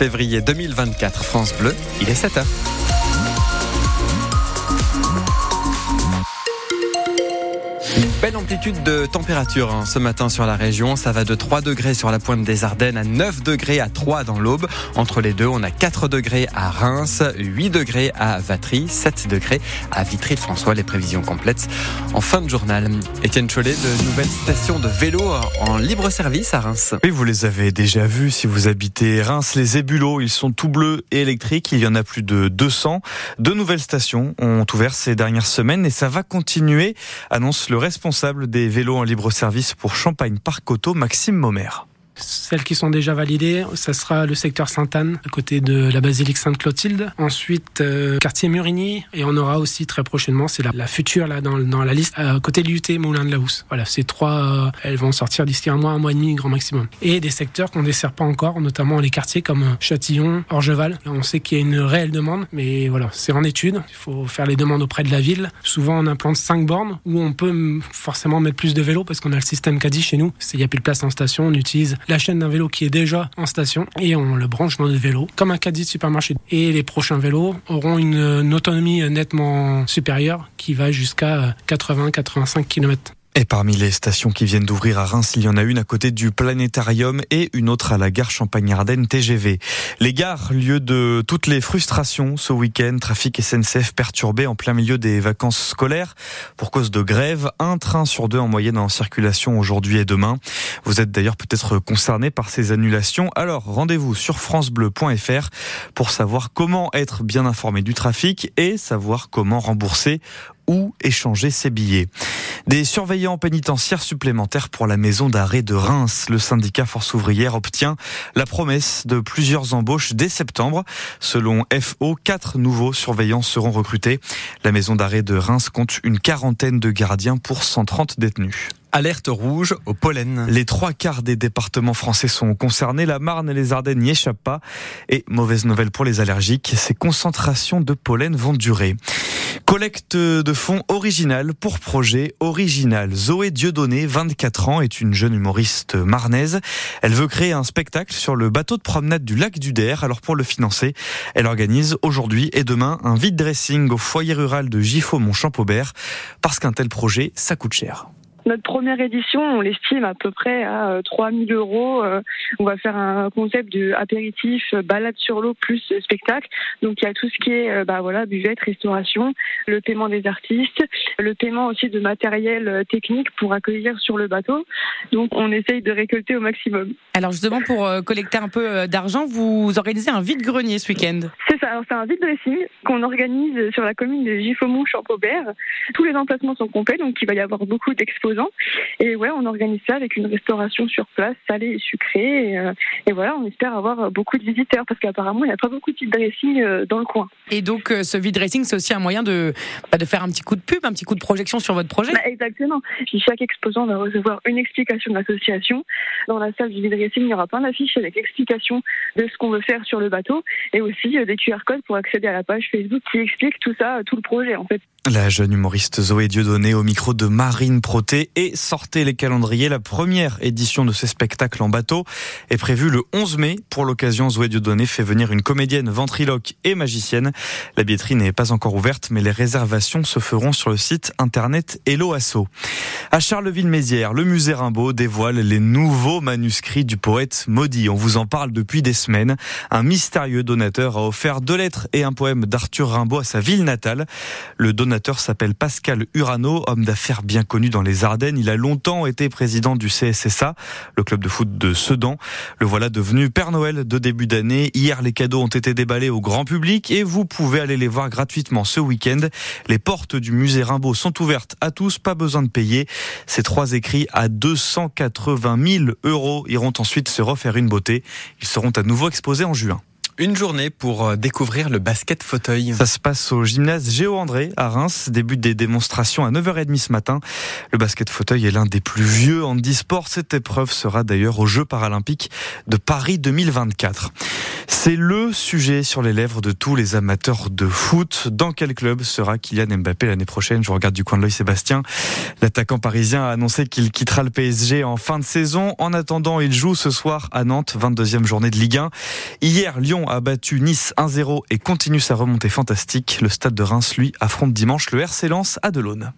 février 2024, France Bleu, il est 7h. Belle amplitude de température hein, ce matin sur la région. Ça va de 3 degrés sur la pointe des Ardennes à 9 degrés à 3 dans l'Aube. Entre les deux, on a 4 degrés à Reims, 8 degrés à Vatry, 7 degrés à Vitry-François. Les prévisions complètes en fin de journal. Étienne Chollet, de nouvelles stations de vélo en libre service à Reims. Oui, vous les avez déjà vues si vous habitez Reims. Les ébulots, ils sont tout bleus et électriques. Il y en a plus de 200. Deux nouvelles stations ont ouvert ces dernières semaines et ça va continuer, annonce le responsable responsable des vélos en libre service pour Champagne Parc Auto, Maxime Momer. Celles qui sont déjà validées, ça sera le secteur Sainte-Anne, à côté de la basilique Sainte-Clotilde. Ensuite, euh, quartier Murigny. Et on aura aussi très prochainement, c'est la, future là dans, dans, la liste, à côté de l'UT Moulin de la Housse. Voilà, ces trois, euh, elles vont sortir d'ici un mois, un mois et demi, grand maximum. Et des secteurs qu'on ne dessert pas encore, notamment les quartiers comme Châtillon, Orgeval. On sait qu'il y a une réelle demande, mais voilà, c'est en étude. Il faut faire les demandes auprès de la ville. Souvent, on implante cinq bornes où on peut forcément mettre plus de vélos parce qu'on a le système Caddy chez nous. Il n'y a plus de place en station, on utilise la chaîne d'un vélo qui est déjà en station et on le branche dans le vélo comme un caddie de supermarché. Et les prochains vélos auront une, autonomie nettement supérieure qui va jusqu'à 80-85 km. Et parmi les stations qui viennent d'ouvrir à Reims, il y en a une à côté du Planétarium et une autre à la gare Champagne-Ardenne TGV. Les gares, lieu de toutes les frustrations ce week-end, trafic SNCF perturbé en plein milieu des vacances scolaires pour cause de grève. Un train sur deux en moyenne en circulation aujourd'hui et demain. Vous êtes d'ailleurs peut-être concerné par ces annulations. Alors rendez-vous sur francebleu.fr pour savoir comment être bien informé du trafic et savoir comment rembourser ou échanger ses billets. Des surveillants pénitentiaires supplémentaires pour la maison d'arrêt de Reims. Le syndicat Force ouvrière obtient la promesse de plusieurs embauches dès septembre. Selon FO, quatre nouveaux surveillants seront recrutés. La maison d'arrêt de Reims compte une quarantaine de gardiens pour 130 détenus. Alerte rouge au pollen. Les trois quarts des départements français sont concernés. La Marne et les Ardennes n'y échappent pas. Et mauvaise nouvelle pour les allergiques, ces concentrations de pollen vont durer. Collecte de fonds original pour projet original. Zoé Dieudonné, 24 ans, est une jeune humoriste marnaise. Elle veut créer un spectacle sur le bateau de promenade du lac du Der. Alors pour le financer, elle organise aujourd'hui et demain un vide dressing au foyer rural de Giffaux-Mont-Champaubert parce qu'un tel projet, ça coûte cher. Notre première édition, on l'estime à peu près à 3000 euh, euros. Euh, on va faire un concept de apéritif, euh, balade sur l'eau plus spectacle. Donc il y a tout ce qui est bah voilà buvette, restauration, le paiement des artistes, le paiement aussi de matériel technique pour accueillir sur le bateau. Donc on essaye de récolter au maximum. Alors justement pour collecter un peu d'argent, vous organisez un vide grenier ce week-end. C'est ça. c'est un vide dressing qu'on organise sur la commune de Giffaumont Champaubert. Tous les emplacements sont complets, donc il va y avoir beaucoup et ouais, on organise ça avec une restauration sur place, salée et sucrée. Et, euh, voilà, on espère avoir beaucoup de visiteurs parce qu'apparemment, il n'y a pas beaucoup de vide dressing euh, dans le coin. Et donc, euh, ce vide dressing, c'est aussi un moyen de, bah, de faire un petit coup de pub, un petit coup de projection sur votre projet bah, Exactement. chaque exposant va recevoir une explication de l'association. Dans la salle du vide dressing, il y aura plein d'affiches avec l'explication de ce qu'on veut faire sur le bateau et aussi des QR codes pour accéder à la page Facebook qui explique tout ça, tout le projet en fait. La jeune humoriste Zoé Dieudonné au micro de Marine Proté et sortez les calendriers. La première édition de ces spectacles en bateau est prévue le 11 mai. Pour l'occasion, Zoé Dieudonné fait venir une comédienne ventriloque et magicienne. La billetterie n'est pas encore ouverte, mais les réservations se feront sur le site internet Hello Asso. À Charleville-Mézières, le musée Rimbaud dévoile les nouveaux manuscrits du poète maudit. On vous en parle depuis des semaines. Un mystérieux donateur a offert deux lettres et un poème d'Arthur Rimbaud à sa ville natale. Le donateur s'appelle Pascal Urano, homme d'affaires bien connu dans les Il a longtemps été président du CSSA, le club de foot de Sedan. Le voilà devenu Père Noël de début d'année. Hier, les cadeaux ont été déballés au grand public et vous pouvez aller les voir gratuitement ce week-end. Les portes du musée Rimbaud sont ouvertes à tous, pas besoin de payer. Ces trois écrits à 280 000 euros iront ensuite se refaire une beauté. Ils seront à nouveau exposés en juin. Une journée pour euh, découvrir le basket fauteuil. Ça se passe au gymnase Géo André à Reims. Début des démonstrations à 9h30 ce matin. Le basket fauteuil est l'un des plus vieux handisports. Cette épreuve sera d'ailleurs aux Jeux paralympiques de Paris 2024. C'est le sujet sur les lèvres de tous les amateurs de foot. Dans quel club sera Kylian Mbappé l'année prochaine? Je regarde du coin de l'œil Sébastien. L'attaquant parisien a annoncé qu'il quittera le PSG en fin de saison. En attendant, il joue ce soir à Nantes, 22e journée de Ligue 1. Hier, Lyon a battu Nice 1-0 et continue sa remontée fantastique. Le stade de Reims, lui, affronte dimanche le RC Lens à Delaune.